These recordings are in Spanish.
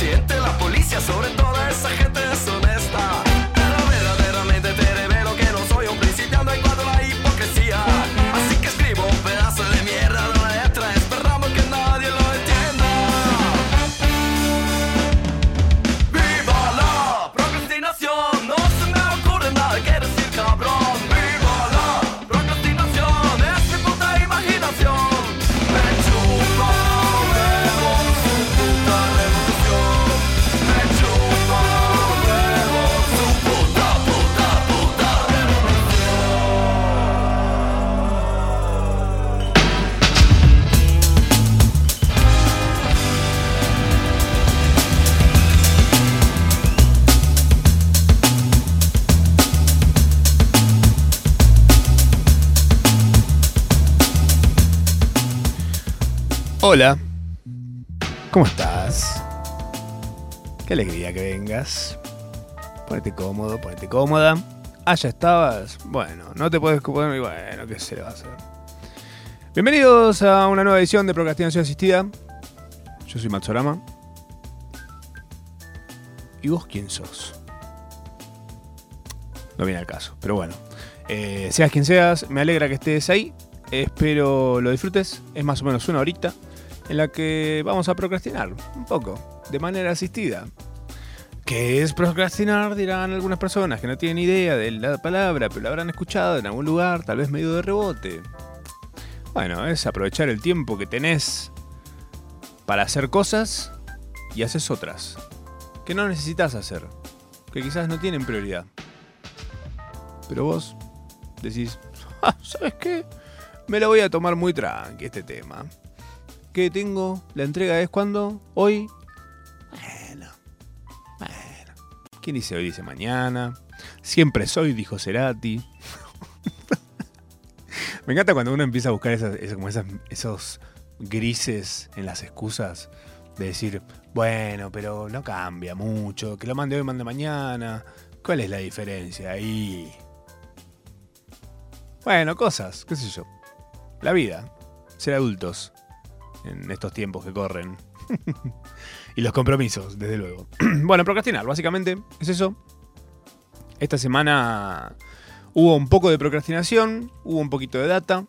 presidente, la policía, sobre toda esa gente Hola, ¿cómo estás? Qué alegría que vengas. Ponete cómodo, ponete cómoda. Ah, ya estabas. Bueno, no te puedes poner. y Bueno, ¿qué se le va a hacer? Bienvenidos a una nueva edición de Procrastinación Asistida. Yo soy Matsorama. ¿Y vos quién sos? No viene al caso, pero bueno. Eh, seas quien seas, me alegra que estés ahí. Espero lo disfrutes. Es más o menos una horita en la que vamos a procrastinar un poco, de manera asistida. ¿Qué es procrastinar? Dirán algunas personas que no tienen idea de la palabra, pero la habrán escuchado en algún lugar, tal vez medio de rebote. Bueno, es aprovechar el tiempo que tenés para hacer cosas y haces otras que no necesitas hacer, que quizás no tienen prioridad. Pero vos decís, "Ah, ¿sabes qué? Me lo voy a tomar muy tranqui este tema. ¿Qué tengo? La entrega es cuando? Hoy. Bueno. Bueno. ¿Quién dice hoy? Dice mañana. Siempre soy, dijo Cerati. Me encanta cuando uno empieza a buscar esas- como esas- esos grises en las excusas de decir, bueno, pero no cambia mucho, que lo mande hoy, mande mañana. ¿Cuál es la diferencia ahí? Bueno, cosas, qué sé yo. La vida, ser adultos en estos tiempos que corren. y los compromisos, desde luego. bueno, procrastinar, básicamente es eso. Esta semana hubo un poco de procrastinación, hubo un poquito de data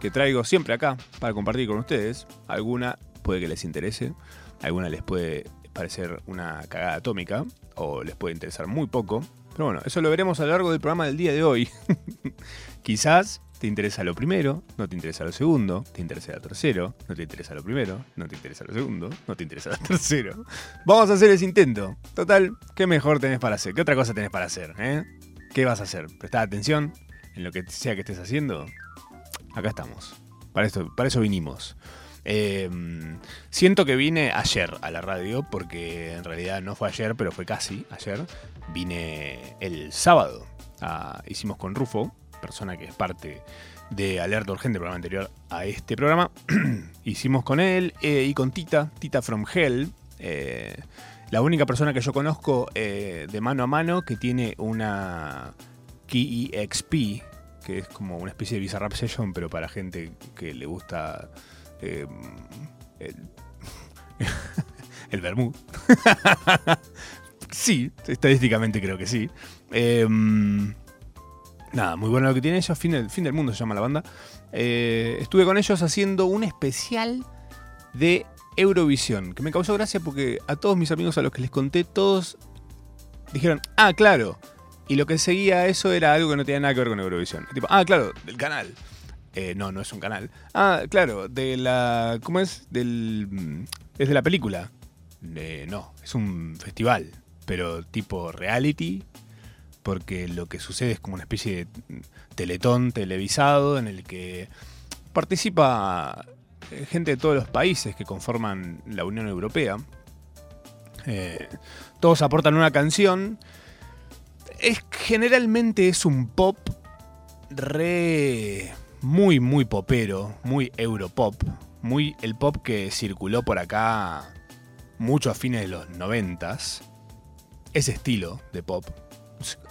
que traigo siempre acá para compartir con ustedes. Alguna puede que les interese, alguna les puede parecer una cagada atómica o les puede interesar muy poco. Pero bueno, eso lo veremos a lo largo del programa del día de hoy. Quizás te interesa lo primero, no te interesa lo segundo, te interesa lo tercero, no te interesa lo primero, no te interesa lo segundo, no te interesa lo tercero. Vamos a hacer ese intento. Total, ¿qué mejor tenés para hacer? ¿Qué otra cosa tenés para hacer? eh? ¿Qué vas a hacer? Prestá atención en lo que sea que estés haciendo. Acá estamos. Para, esto, para eso vinimos. Eh, siento que vine ayer a la radio, porque en realidad no fue ayer, pero fue casi ayer. Vine el sábado. Ah, hicimos con Rufo, persona que es parte de Alerta Urgente, programa anterior a este programa. hicimos con él eh, y con Tita, Tita from Hell. eh, la única persona que yo conozco eh, de mano a mano que tiene una Key EXP, que es como una especie de Bizarrap Session, pero para gente que le gusta el, el sí, estadísticamente creo que sí. Nada, muy bueno lo que tiene ellos. Fin del, fin del mundo se llama la banda. Eh, estuve con ellos haciendo un especial de Eurovisión, que me causó gracia porque a todos mis amigos a los que les conté, todos dijeron, ah, claro. Y lo que seguía eso era algo que no tenía nada que ver con Eurovisión. Tipo, ah, claro, del canal. Eh, no, no es un canal. Ah, claro, de la. ¿Cómo es? Del. mm, Es de la película. Eh, no, es un festival. Pero tipo reality. Porque lo que sucede es como una especie de teletón televisado en el que participa eh, gente de todos los países que conforman la Unión Europea. Eh, todos aportan una canción. Es, generalmente es un pop re muy, muy popero, muy europop, muy el pop que circuló por acá mucho a fines de los noventas. Ese estilo de pop.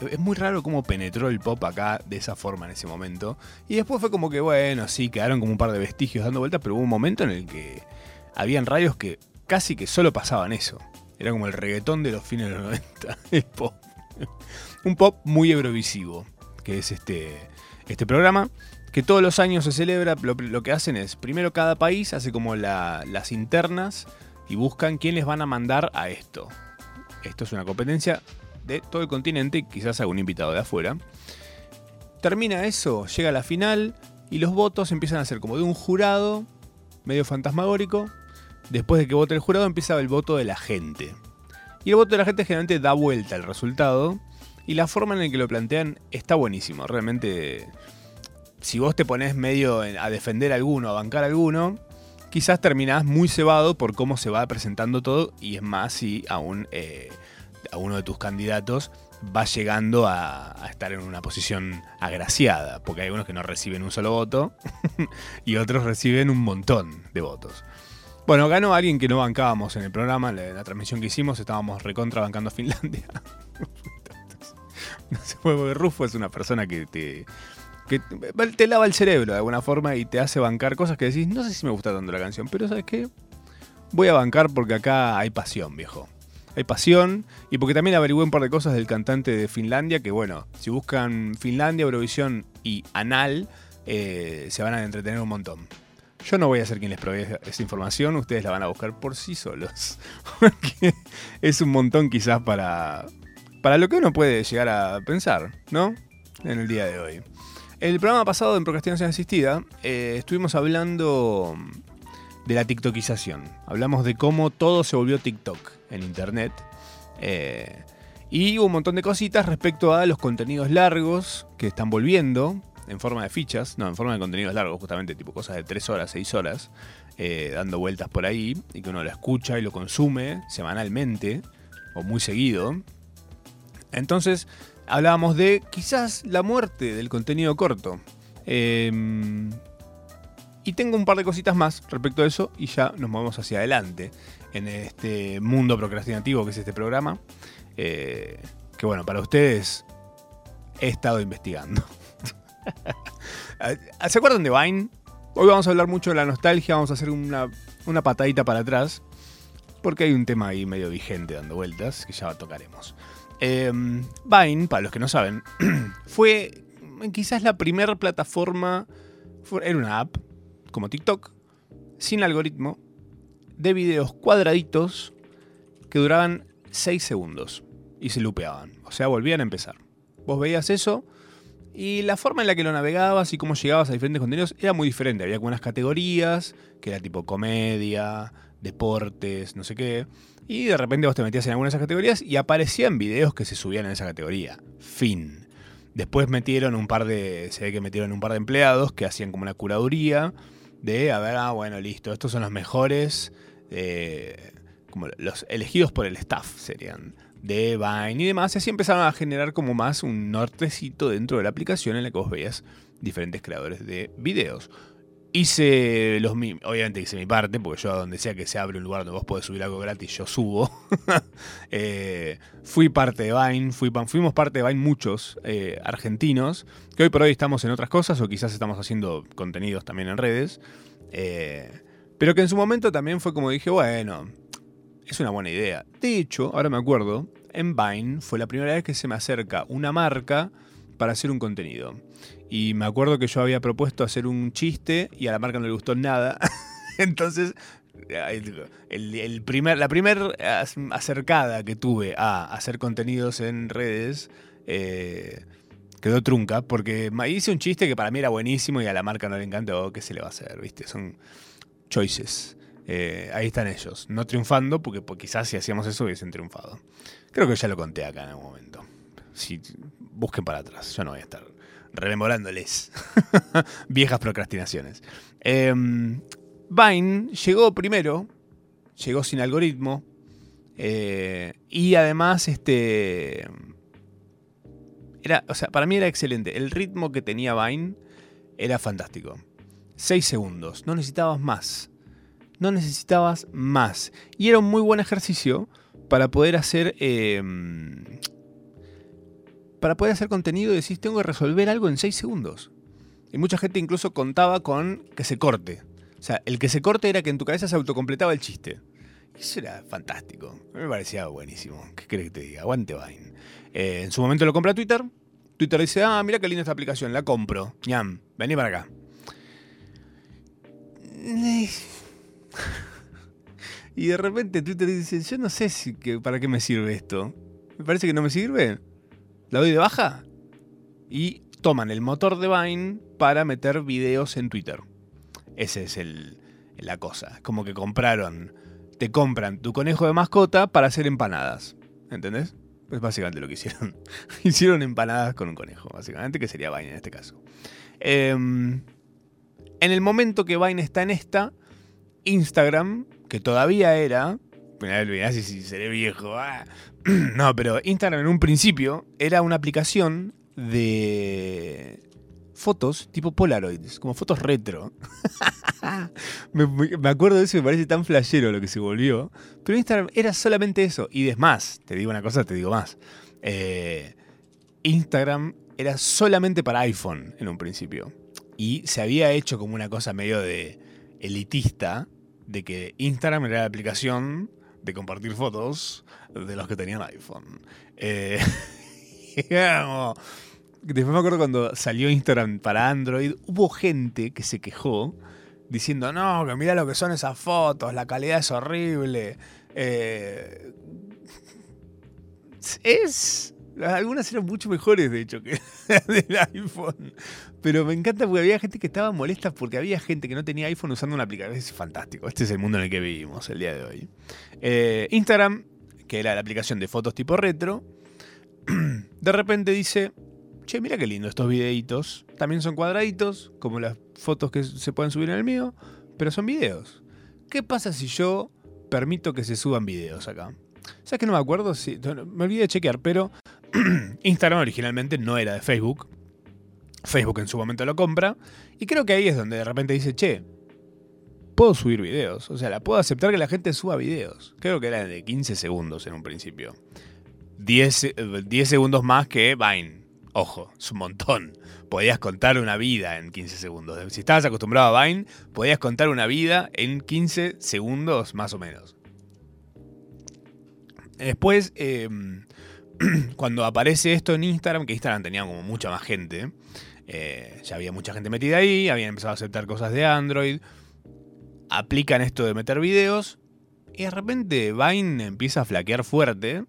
Es muy raro cómo penetró el pop acá de esa forma en ese momento. Y después fue como que, bueno, sí, quedaron como un par de vestigios dando vueltas, pero hubo un momento en el que habían radios que casi que solo pasaban eso. Era como el reggaetón de los fines de los 90. El pop. Un pop muy eurovisivo, que es este, este programa, que todos los años se celebra. Lo, que hacen es, primero cada país hace como la- las internas y buscan quién les van a mandar a esto. Esto es una competencia de todo el continente, quizás algún invitado de afuera. Termina eso, llega a la final y los votos empiezan a ser como de un jurado, medio fantasmagórico. Después de que vote el jurado empieza el voto de la gente. Y el voto de la gente generalmente da vuelta al resultado. Y la forma en la que lo plantean está buenísimo. Realmente, si vos te pones medio a defender a alguno, a bancar a alguno, quizás terminás muy cebado por cómo se va presentando todo. Y es más si aún eh, a uno de tus candidatos va llegando a, estar en una posición agraciada. Porque hay algunos que no reciben un solo voto y otros reciben un montón de votos. Bueno, ganó alguien que no bancábamos en el programa, en la, transmisión que hicimos, estábamos recontra bancando a Finlandia. no se puede, porque Rufo es una persona que te, que te lava el cerebro de alguna forma y te hace bancar cosas que decís, no sé si me gusta tanto la canción, pero ¿sabes qué? Voy a bancar porque acá hay pasión, viejo. Hay pasión y porque también averigüé un par de cosas del cantante de Finlandia que, bueno, si buscan Finlandia, Eurovisión y Anal, eh, se van a entretener un montón. Yo no voy a ser quien les provee esa información, ustedes la van a buscar por sí solos. Porque es un montón quizás para, para lo que uno puede llegar a pensar, ¿no? En el día de hoy. El programa pasado en Procrastinación Asistida eh, estuvimos hablando de la TikTokización. Hablamos de cómo todo se volvió TikTok en Internet. Eh, y un montón de cositas respecto a los contenidos largos que están volviendo en forma de fichas, no, en forma de contenidos largos, justamente tipo cosas de 3 horas, 6 horas, eh, dando vueltas por ahí y que uno lo escucha y lo consume semanalmente o muy seguido. Entonces hablábamos de quizás la muerte del contenido corto. Eh, y tengo un par de cositas más respecto a eso y ya nos movemos hacia adelante en este mundo procrastinativo que es este programa. Eh, que bueno, para ustedes he estado investigando. ¿Se acuerdan de Vine? Hoy vamos a hablar mucho de la nostalgia, vamos a hacer una, una patadita para atrás, porque hay un tema ahí medio vigente dando vueltas que ya tocaremos. Eh, Vine, para los que no saben, fue quizás la primera plataforma, era una app, como TikTok, sin algoritmo, de videos cuadraditos que duraban 6 segundos y se lupeaban, o sea, volvían a empezar. Vos veías eso y la forma en la que lo navegabas y cómo llegabas a diferentes contenidos era muy diferente. Había como unas categorías, que era tipo comedia, deportes, no sé qué. Y de repente vos te metías en alguna de esas categorías y aparecían videos que se subían en esa categoría. Fin. Después metieron un par de. Se ve que metieron un par de empleados que hacían como una curaduría de, a ver, ah, bueno, listo, estos son los mejores. eh, como los elegidos por el staff serían de Vine y demás, y así empezaron a generar como más un nortecito dentro de la aplicación en la que vos veías diferentes creadores de videos. Hice los obviamente hice mi parte, porque yo a donde sea que se abre un lugar donde vos podés subir algo gratis, yo subo. Eh, fui parte de Vine, fui, fuimos parte de Vine muchos eh, argentinos, que hoy por hoy estamos en otras cosas, o quizás estamos haciendo contenidos también en redes. eh, pero que en su momento también fue como dije, bueno, es una buena idea. De hecho, ahora me acuerdo, en Vine fue la primera vez que se me acerca una marca para hacer un contenido. Y me acuerdo que yo había propuesto hacer un chiste y a la marca no le gustó nada. Entonces, el, primer, la primera acercada que tuve a hacer contenidos en redes eh, quedó trunca porque hice un chiste que para mí era buenísimo y a la marca no le encantó. ¿Qué se le va a hacer? ¿Viste? Son choices. Eh, ahí están ellos, no triunfando, porque, porque quizás si hacíamos eso hubiesen triunfado. Creo que ya lo conté acá en algún momento. Si busquen para atrás, yo no voy a estar rememorándoles viejas procrastinaciones. Eh, Vine llegó primero, llegó sin algoritmo, eh, y además este era, o sea, para mí era excelente. El ritmo que tenía Vine era fantástico. Seis segundos, no necesitabas más. No necesitabas más. Y era un muy buen ejercicio para poder hacer. eh, para poder hacer contenido decís, tengo que resolver algo en 6 segundos. Y mucha gente incluso contaba con que se corte. O sea, el que se corte era que en tu cabeza se autocompletaba el chiste. Eso era fantástico. Me parecía buenísimo. ¿Qué crees que te diga? Aguante Vine. Eh, en su momento lo compra Twitter. Twitter dice, ah, mira qué linda esta aplicación, la compro. Ñam, vení para acá. Y de repente Twitter dice, yo no sé si para qué me sirve esto. Me parece que no me sirve. La doy de baja. Y toman el motor de Vine para meter videos en Twitter. Esa es la cosa. Como que compraron, te compran tu conejo de mascota para hacer empanadas. ¿Entendés? Pues básicamente lo que hicieron. hicieron empanadas con un conejo, básicamente, que sería Vine en este caso. Em, en el momento que Vine está en esta, Instagram, que todavía era. Si seré viejo. ah. No, pero Instagram en un principio era una aplicación de fotos tipo Polaroids, como fotos retro. me, acuerdo de eso y me parece tan flashero lo que se volvió. Pero Instagram era solamente eso. Y es más, te digo una cosa, te digo más. Eh, Instagram era solamente para iPhone en un principio. Y se había hecho como una cosa medio de elitista de que Instagram era la aplicación de compartir fotos de los que tenían iPhone. Eh, Después me acuerdo cuando salió Instagram para Android, hubo gente que se quejó diciendo, no, que mira lo que son esas fotos, la calidad es horrible. Eh, es... Algunas eran mucho mejores, de hecho, que las del iPhone. Pero me encanta porque había gente que estaba molesta porque había gente que no tenía iPhone usando una aplicación. Es fantástico. Este es el mundo en el que vivimos el día de hoy. Eh, Instagram, que era la aplicación de fotos tipo retro, de repente dice, che, mira qué lindo estos videitos. También son cuadraditos, como las fotos que se pueden subir en el mío, pero son videos. ¿Qué pasa si yo permito que se suban videos acá? ¿Sabes que no me acuerdo? Si, me olvidé de chequear, pero Instagram originalmente no era de Facebook. Facebook en su momento lo compra. Y creo que ahí es donde de repente dice, che, puedo subir videos. O sea, la puedo aceptar que la gente suba videos. Creo que era de 15 segundos en un principio. 10, eh, 10 segundos más que Vine. Ojo, es un montón. Podías contar una vida en 15 segundos. Si estabas acostumbrado a Vine, podías contar una vida en 15 segundos más o menos. Después, eh, cuando aparece esto en Instagram, que Instagram tenía como mucha más gente, eh, ya había mucha gente metida ahí, habían empezado a aceptar cosas de Android, aplican esto de meter videos, y de repente Vine empieza a flaquear fuerte,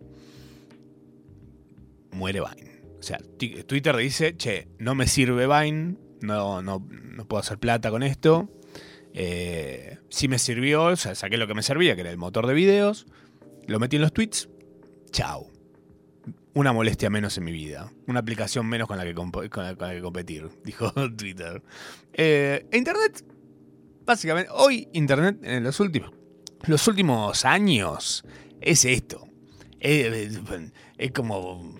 muere Vine. O sea, Twitter dice, che, no me sirve Vine, no, no, no puedo hacer plata con esto. Eh, sí me sirvió, o sea, saqué lo que me servía, que era el motor de videos, lo metí en los tweets, chao. Una molestia menos en mi vida. Una aplicación menos con la que, con la- que competir, dijo Twitter. Eh, Internet, básicamente, hoy Internet en los últimos, los últimos años es esto. Es, es- es como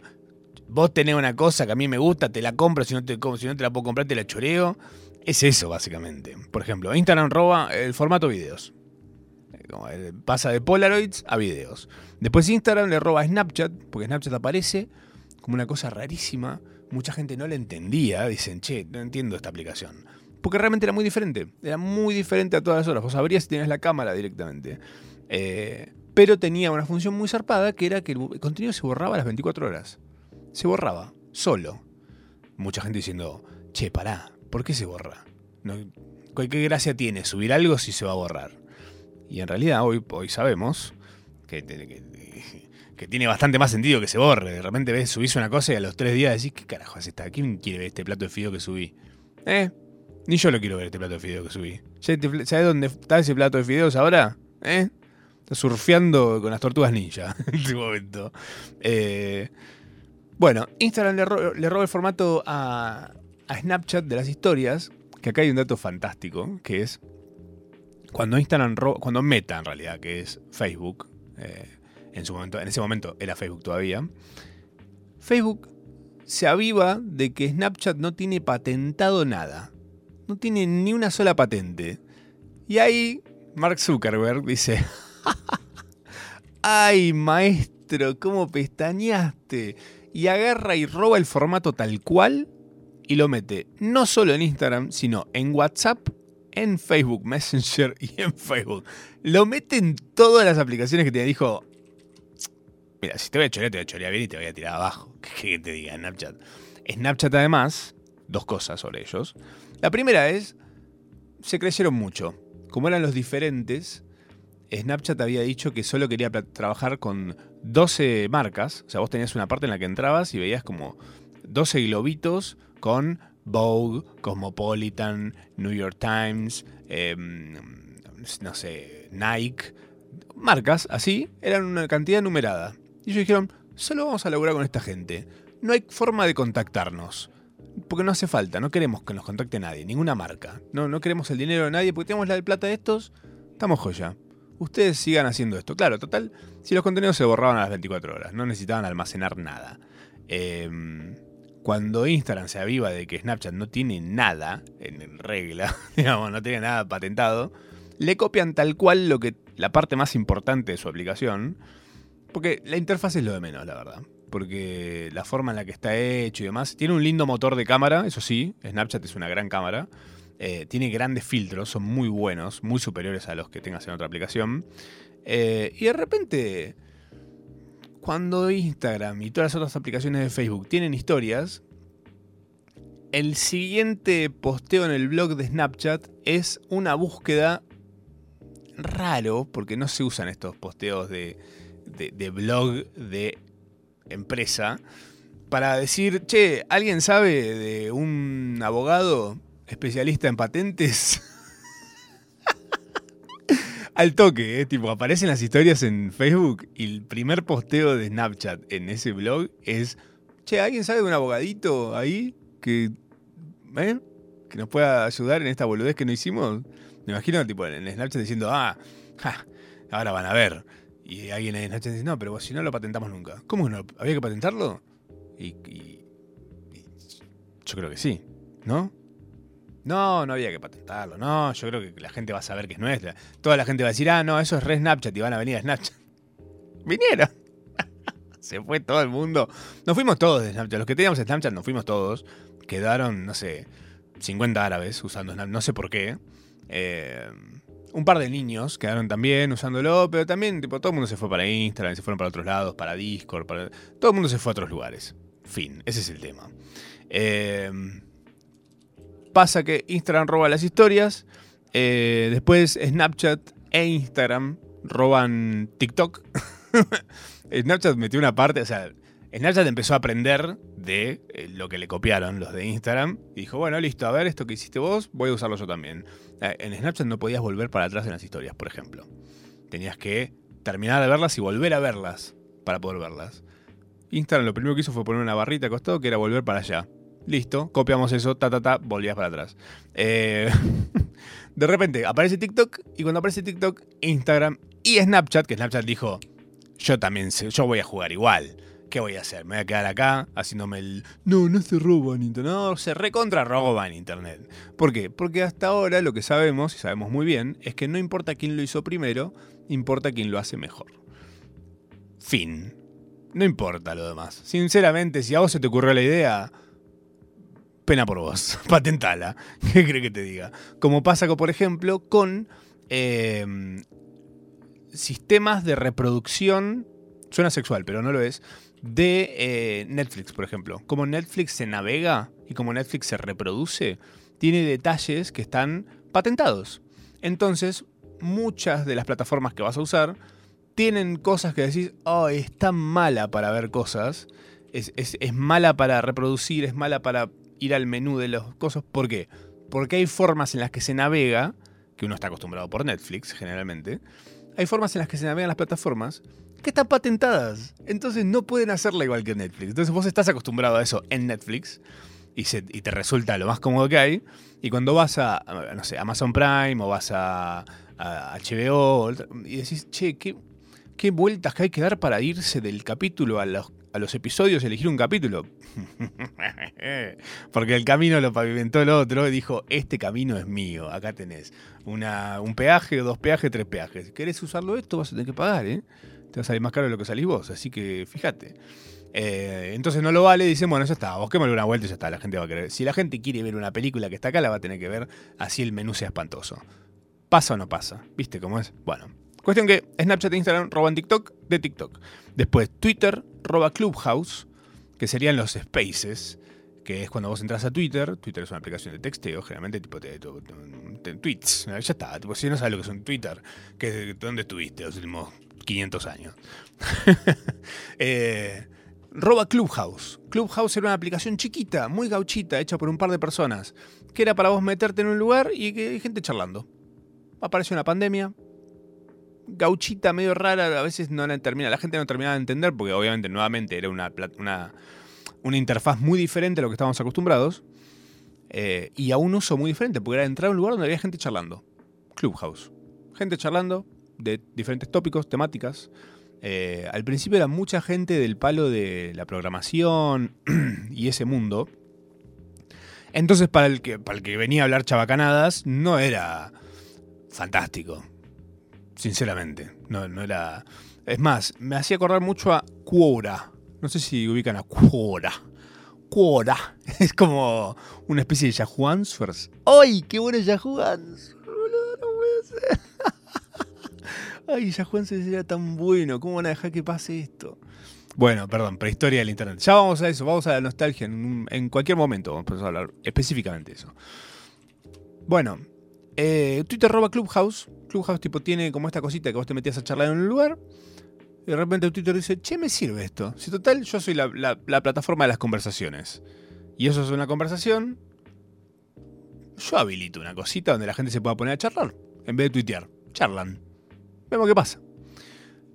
vos tenés una cosa que a mí me gusta, te la compro, si no te, si no te la puedo comprar, te la choreo. Es eso, básicamente. Por ejemplo, Instagram roba el formato videos. Eh, Pasa de Polaroids a videos. Después Instagram le roba a Snapchat, porque Snapchat aparece como una cosa rarísima. Mucha gente no la entendía. Dicen, che, no entiendo esta aplicación. Porque realmente era muy diferente. Era muy diferente a todas las otras. Vos abrías y tenías la cámara directamente. Eh, pero tenía una función muy zarpada que era que el contenido se borraba a las 24 horas. Se borraba, solo. Mucha gente diciendo, che, pará, ¿por qué se borra? No, ¿qué, qué gracia tiene subir algo si se va a borrar? Y en realidad hoy, hoy sabemos que, que- tiene bastante más sentido que se borre. De repente ves, subís una cosa y a los tres días decís, ¿qué carajo es esta? ¿Quién quiere ver este plato de fideo que subí? ¿Eh? Ni yo lo quiero ver este plato de fideo que subí. ¿Ya te- ¿Sabes dónde está ese plato de fideos ahora? ¿Eh? Está surfeando con las tortugas ninja en este momento. Eh, bueno, Instagram le, ro- le roba el formato a, a Snapchat de las historias, que acá hay un dato fantástico, que es cuando Instagram ro- cuando Meta en realidad, que es Facebook, eh, en su momento, en ese momento era Facebook todavía, Facebook se aviva de que Snapchat no tiene patentado nada. No tiene ni una sola patente. Y ahí Mark Zuckerberg dice, ay maestro, ¿cómo pestañaste? Y agarra y roba el formato tal cual y lo mete no solo en Instagram, sino en WhatsApp, en Facebook Messenger y en Facebook. Lo mete en todas las aplicaciones que te dijo. Mira, si te voy a chorear, te voy a chorear bien y te voy a tirar abajo. ¿Qué te diga Snapchat? Snapchat además, dos cosas sobre ellos. La primera es, se crecieron mucho. Como eran los diferentes, Snapchat había dicho que solo quería trabajar con 12 marcas. O sea, vos tenías una parte en la que entrabas y veías como 12 globitos con Vogue, Cosmopolitan, New York Times, em, no sé, Nike. Marcas así, eran una cantidad numerada. Y ellos dijeron, solo vamos a laburar con esta gente. No hay forma de contactarnos. Porque no hace falta, no queremos que nos contacte nadie, ninguna marca. No, no queremos el dinero de nadie, porque tenemos la de plata de estos, estamos joya ustedes sigan haciendo esto. Claro, total, si los contenidos se borraban a las 24 horas, no necesitaban almacenar nada. Em, cuando Instagram se aviva de que Snapchat no tiene nada en regla, digamos, no tiene nada patentado, le copian tal cual lo que la parte más importante de su aplicación, porque la interfaz es lo de menos, la verdad. Porque la forma en la que está hecho y demás, tiene un lindo motor de cámara, eso sí, Snapchat es una gran cámara. Eh, tiene grandes filtros, son muy buenos, muy superiores a los que tengas en otra aplicación. Eh, y de repente, cuando Instagram y todas las otras aplicaciones de Facebook tienen historias, el siguiente posteo en el blog de Snapchat es una búsqueda raro, porque no se usan estos posteos de, de blog de empresa, para decir, che, ¿alguien sabe de un abogado especialista en patentes. Al toque, ¿eh? tipo, aparecen las historias en Facebook y el primer posteo de Snapchat en ese blog es, che, ¿alguien sabe de un abogadito ahí que, ¿eh? que nos pueda ayudar en esta boludez que no hicimos? Me imagino, tipo, en Snapchat diciendo, ah, ahora van a ver. Y alguien en Snapchat dice, no, pero si no lo patentamos nunca. ¿Cómo no? ¿Había que patentarlo? y yo creo que sí, ¿no? No, no había que patentarlo. No, yo creo que la gente va a saber que es nuestra. Toda la gente va a decir, ah, no, eso es re Snapchat y van a venir a Snapchat. Vinieron. Se fue todo el mundo. Nos fuimos todos de Snapchat. Los que teníamos Snapchat nos fuimos todos. Quedaron, no sé, 50 árabes usando Snapchat. No sé por qué. Eh, un par de niños quedaron también usándolo, pero también tipo, todo el mundo se fue para Instagram, se fueron para otros lados, para Discord, para... todo el mundo se fue a otros lugares. Fin, ese es el tema. Eh, pasa que Instagram roba las historias, eh, después Snapchat e Instagram roban TikTok. Snapchat metió una parte, o sea, Snapchat empezó a aprender de eh, lo que le copiaron los de Instagram y dijo, bueno, listo, a ver, esto que hiciste vos, voy a usarlo yo también. Eh, en Snapchat no podías volver para atrás en las historias, por ejemplo. Tenías que terminar de verlas y volver a verlas para poder verlas. Instagram lo primero que hizo fue poner una barrita acostado que era volver para allá. Listo, copiamos eso, ta, ta, ta, volvías para atrás. Eh, de repente aparece TikTok y cuando aparece TikTok, Instagram y Snapchat, que Snapchat dijo, yo también sé, yo voy a jugar igual. ¿Qué voy a hacer? Me voy a quedar acá haciéndome el... No, no se roba en Internet. No, se recontra en Internet. ¿Por qué? Porque hasta ahora lo que sabemos, y sabemos muy bien, es que no importa quién lo hizo primero, importa quién lo hace mejor. Fin. No importa lo demás. Sinceramente, si a vos se te ocurrió la idea, pena por vos, patentala. ¿Qué cree que te diga? Como pasa, por ejemplo, con em, sistemas de reproducción, suena sexual, pero no lo es, de eh, Netflix, por ejemplo. Como Netflix se navega y como Netflix se reproduce, tiene detalles que están patentados. Entonces, muchas de las plataformas que vas a usar tienen cosas que decís, oh, es tan mala para ver cosas, es, es mala para reproducir, es mala para ir al menú de los cosas. ¿Por qué? Porque hay formas en las que se navega, que uno está acostumbrado por Netflix generalmente, hay formas en las que se navegan las plataformas que están patentadas. Entonces no pueden hacerla igual que Netflix. Entonces vos estás acostumbrado a eso en Netflix y, te resulta lo más cómodo que hay. Y cuando vas a, no sé, Amazon Prime o vas a, HBO y decís, che, ¿qué, qué vueltas que hay que dar para irse del capítulo a los a los episodios elegir un capítulo. Porque el camino lo pavimentó el otro y dijo, este camino es mío, acá tenés una, un peaje, dos peajes, tres peajes. ¿Querés usarlo esto? Vas a tener que pagar, ¿eh? Te va a salir más caro de lo que salís vos, así que fíjate. Eh, entonces no lo vale, dicen, bueno, ya está, busquémosle una vuelta y ya está, la gente va a querer. Si la gente quiere ver una película que está acá, la va a tener que ver así el menú sea espantoso. ¿Pasa o no pasa? ¿Viste cómo es? Bueno. Cuestión que Snapchat e Instagram roban TikTok de TikTok. Después Twitter roba Clubhouse, que serían los spaces, que es cuando vos entras a Twitter. Twitter es una aplicación de texteo, generalmente tipo tweets. Ya está, tipo, si no sabes lo que es un Twitter, que, ¿dónde estuviste los últimos 500 años? Eh, roba Clubhouse. Clubhouse era una aplicación chiquita, muy gauchita, hecha por un par de personas, que era para vos meterte en un lugar y que hay gente charlando. Apareció una pandemia, gauchita, medio rara, a veces no la termina, la gente no terminaba de entender, porque obviamente nuevamente era una, una, una interfaz muy diferente a lo que estábamos acostumbrados, eh, y a un uso muy diferente, porque era entrar a un lugar donde había gente charlando. Clubhouse. Gente charlando de diferentes tópicos, temáticas. Eh, al principio era mucha gente del palo de la programación y ese mundo. Entonces, para el, que, para el que venía a hablar chabacanadas, no era fantástico. Sinceramente. No, no era. Es más, me hacía acordar mucho a Quora. No sé si ubican a Quora. Quora. Es como una especie de Yahoo Answers. ¡Ay, qué bueno Yahoo Answers! boludo, No puede ser. Ay, Yahoo Answers era tan bueno. ¿Cómo van a dejar que pase esto? Bueno, perdón, prehistoria del internet. Ya vamos a eso, vamos a la nostalgia en, cualquier momento. Vamos a hablar específicamente de eso. Bueno, eh, Twitter roba Clubhouse. Clubhouse tipo tiene como esta cosita que vos te metías a charlar en un lugar. Y de repente Twitter dice, che, me sirve esto. Si total, yo soy la, la- la plataforma de las conversaciones. Y eso es una conversación. Yo habilito una cosita donde la gente se pueda poner a charlar. En vez de tuitear. Charlan. Vemos qué pasa.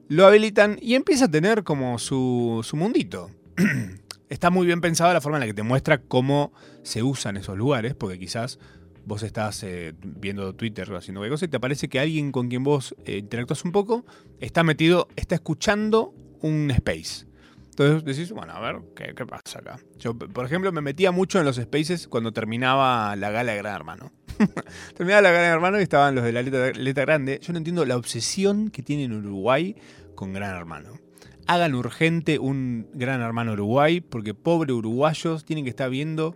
Lo habilitan y empieza a tener como su, su mundito. Está muy bien pensada la forma en la que te muestra cómo se usan esos lugares, porque quizás vos estás eh, viendo Twitter o haciendo cualquier cosa y te parece que alguien con quien vos eh, interactúas un poco está metido, está escuchando un space. Entonces decís, bueno, a ver, ¿qué, pasa acá? Yo, por ejemplo, me metía mucho en los spaces cuando terminaba la gala de Gran Hermano. terminaba la gala de Gran Hermano y estaban los de la letra, grande. Yo no entiendo la obsesión que tiene en Uruguay con Gran Hermano. Hagan urgente un Gran Hermano Uruguay, porque pobre uruguayos tienen que estar viendo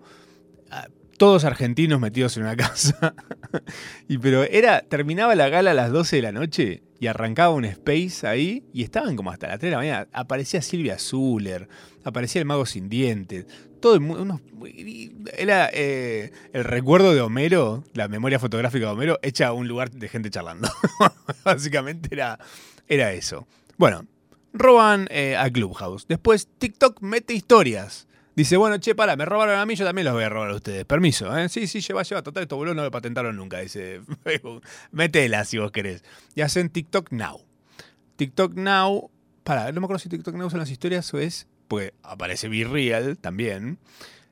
a todos argentinos metidos en una casa. y pero era, terminaba la gala a las 12 de la noche y arrancaba un space ahí y estaban como hasta las 3 de la mañana. Aparecía Silvia Zuller, aparecía el mago sin dientes. Todo el mundo. era eh, el recuerdo de Homero, la memoria fotográfica de Homero, hecha a un lugar de gente charlando. Básicamente era, era eso. Bueno, roban eh, a Clubhouse. Después TikTok mete historias. Dice, bueno, che, para, me robaron a mí, yo también los voy a robar a ustedes. Permiso, ¿eh? Sí, sí, lleva, lleva. Total, estos boludos no lo patentaron nunca, dice Facebook. Si vos querés. Y hacen TikTok Now. TikTok Now. Para, no me acuerdo si TikTok Now son las historias o es. Pues aparece Real también.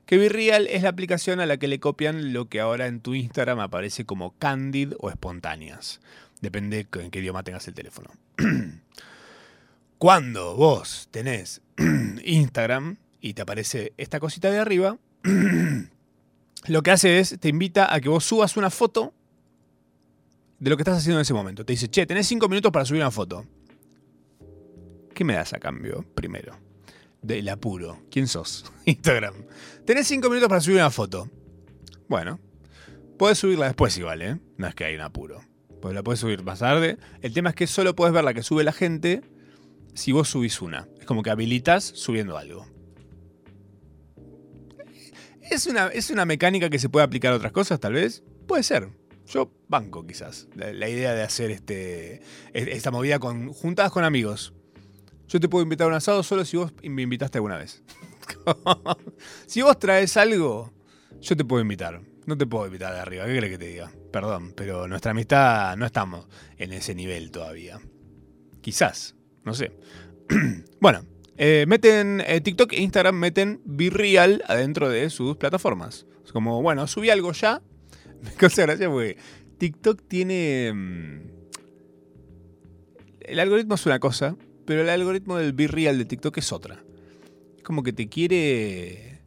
Que Real es la aplicación a la que le copian lo que ahora en tu Instagram aparece como Candid o espontáneas. Depende en qué idioma tengas el teléfono. Cuando vos tenés Instagram y te aparece esta cosita de arriba, lo que hace es, te invita a que vos subas una foto de lo que estás haciendo en ese momento. Te dice, che, tenés cinco minutos para subir una foto. ¿Qué me das a cambio primero? Del apuro. ¿Quién sos? Instagram. Tenés cinco minutos para subir una foto. Bueno, podés subirla después igual, ¿eh? No es que hay un apuro. Pues la podés subir más tarde. El tema es que solo podés ver la que sube la gente si vos subís una. Es como que habilitas subiendo algo. ¿Es una, ¿Es una mecánica que se puede aplicar a otras cosas, tal vez? Puede ser. Yo banco, quizás. La, idea de hacer este, esta movida con, juntadas con amigos. Yo te puedo invitar a un asado solo si vos me invitaste alguna vez. si vos traes algo, yo te puedo invitar. No te puedo invitar de arriba. ¿Qué crees que te diga? Perdón, pero nuestra amistad no estamos en ese nivel todavía. Quizás, no sé. bueno, eh, meten eh, TikTok e Instagram meten Real adentro de sus plataformas. Es como, bueno, subí algo ya. Me causa gracia porque TikTok tiene. mm, El algoritmo es una cosa, pero el algoritmo del Real de TikTok es otra. Es como que te quiere.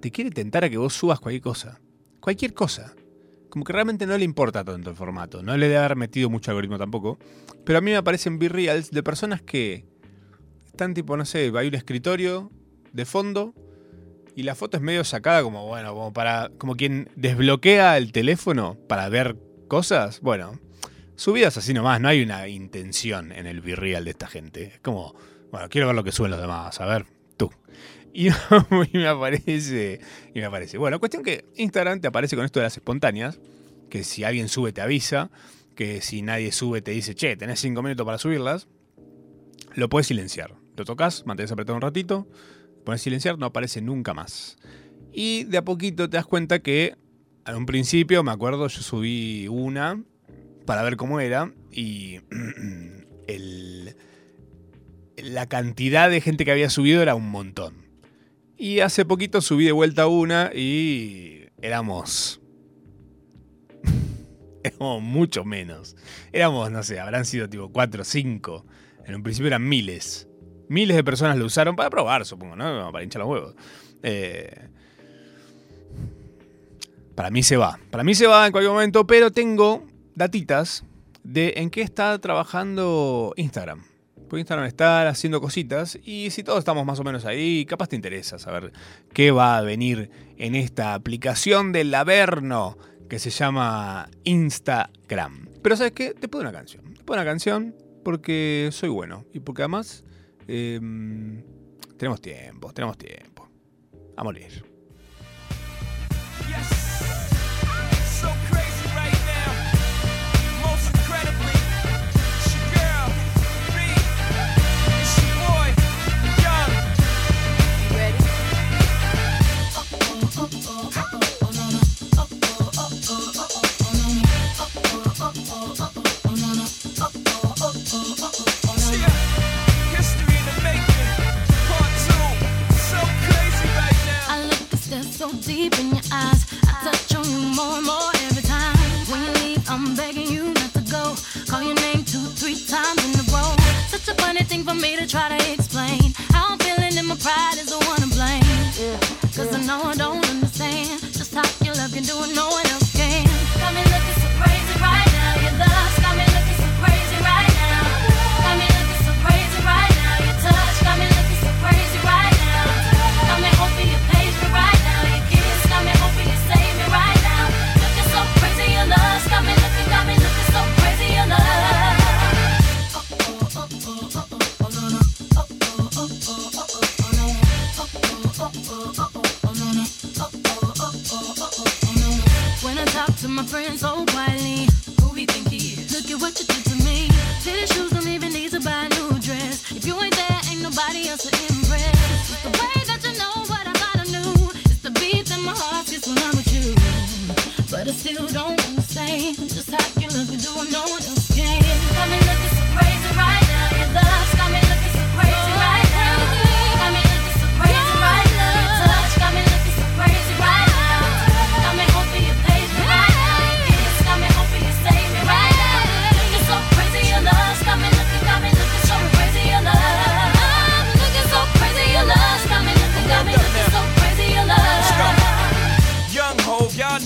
Te quiere tentar a que vos subas cualquier cosa. Cualquier cosa. Como que realmente no le importa tanto el formato. No le debe haber metido mucho algoritmo tampoco. Pero a mí me aparecen Reals de personas que están tipo, no sé, hay un escritorio de fondo y la foto es medio sacada como, bueno, como para. como quien desbloquea el teléfono para ver cosas. Bueno, subidas así nomás, no hay una intención en el virreal de esta gente. Es como, bueno, quiero ver lo que suben los demás, a ver, tú. Y, me aparece, y me aparece. Bueno, cuestión que Instagram te aparece con esto de las espontáneas, que si alguien sube te avisa, que si nadie sube te dice, che, tenés cinco minutos para subirlas, lo puedes silenciar. Lo tocas, mantienes apretado un ratito, pones silenciar, no aparece nunca más. Y de a poquito te das cuenta que, en un principio, me acuerdo, yo subí una para ver cómo era y la cantidad de gente que había subido era un montón. Y hace poquito subí de vuelta una y éramos... éramos mucho menos. Éramos, no sé, habrán sido tipo 4 o 5. En un principio eran miles. Miles de personas lo usaron para probar, supongo, ¿no? Para hinchar los huevos. Eh, para mí se va. Para mí se va en cualquier momento, pero tengo datitas de en qué está trabajando Instagram. Porque Instagram está haciendo cositas y si todos estamos más o menos ahí, capaz te interesa saber qué va a venir en esta aplicación del Averno que se llama Instagram. Pero ¿sabes qué? Te pongo una canción. Te pongo una canción porque soy bueno y porque además Em, tenemos tiempo, tenemos tiempo. A morir. deep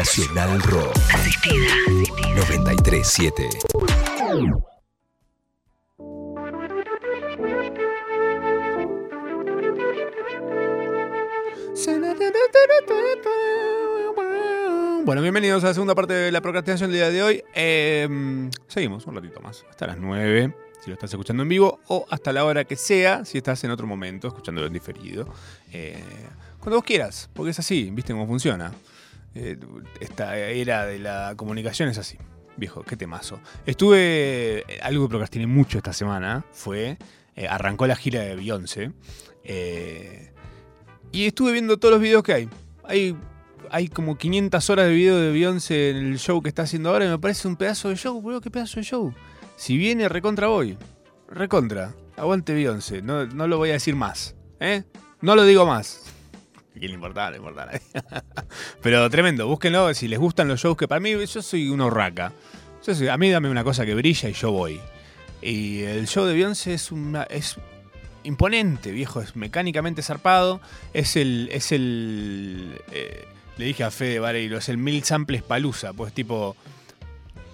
Nacional Rock. Asistida. 937. Bueno, bienvenidos a la segunda parte de la procrastinación del día de hoy. Eh, seguimos un ratito más, hasta las 9, si lo estás escuchando en vivo, o hasta la hora que sea, si estás en otro momento, escuchándolo en diferido. Eh, cuando vos quieras, porque es así, viste cómo funciona. Eh, esta era de la comunicación es así. Viejo, qué temazo. Estuve. Algo que procrastiné mucho esta semana fue. eh, arrancó la gira de Beyoncé. eh, y estuve viendo todos los videos que hay. Hay, hay como 500 horas de video de Beyoncé en el show que está haciendo ahora y me parece un pedazo de show, boludo, qué pedazo de show. Si viene, recontra voy. Recontra. Aguante Beyoncé. No, no lo voy a decir más. ¿Eh? No lo digo más. ¿Qué le importa? No le importa a nadie. Pero tremendo, búsquenlo si les gustan los shows que para mí, yo soy una soy- a mí dame una cosa que brilla y yo voy. Y el show de Beyoncé es una. es imponente, viejo, es mecánicamente zarpado. Es el. es el. eh, le dije a Fede Vareiro, es el Mil Samples Palusa, pues tipo.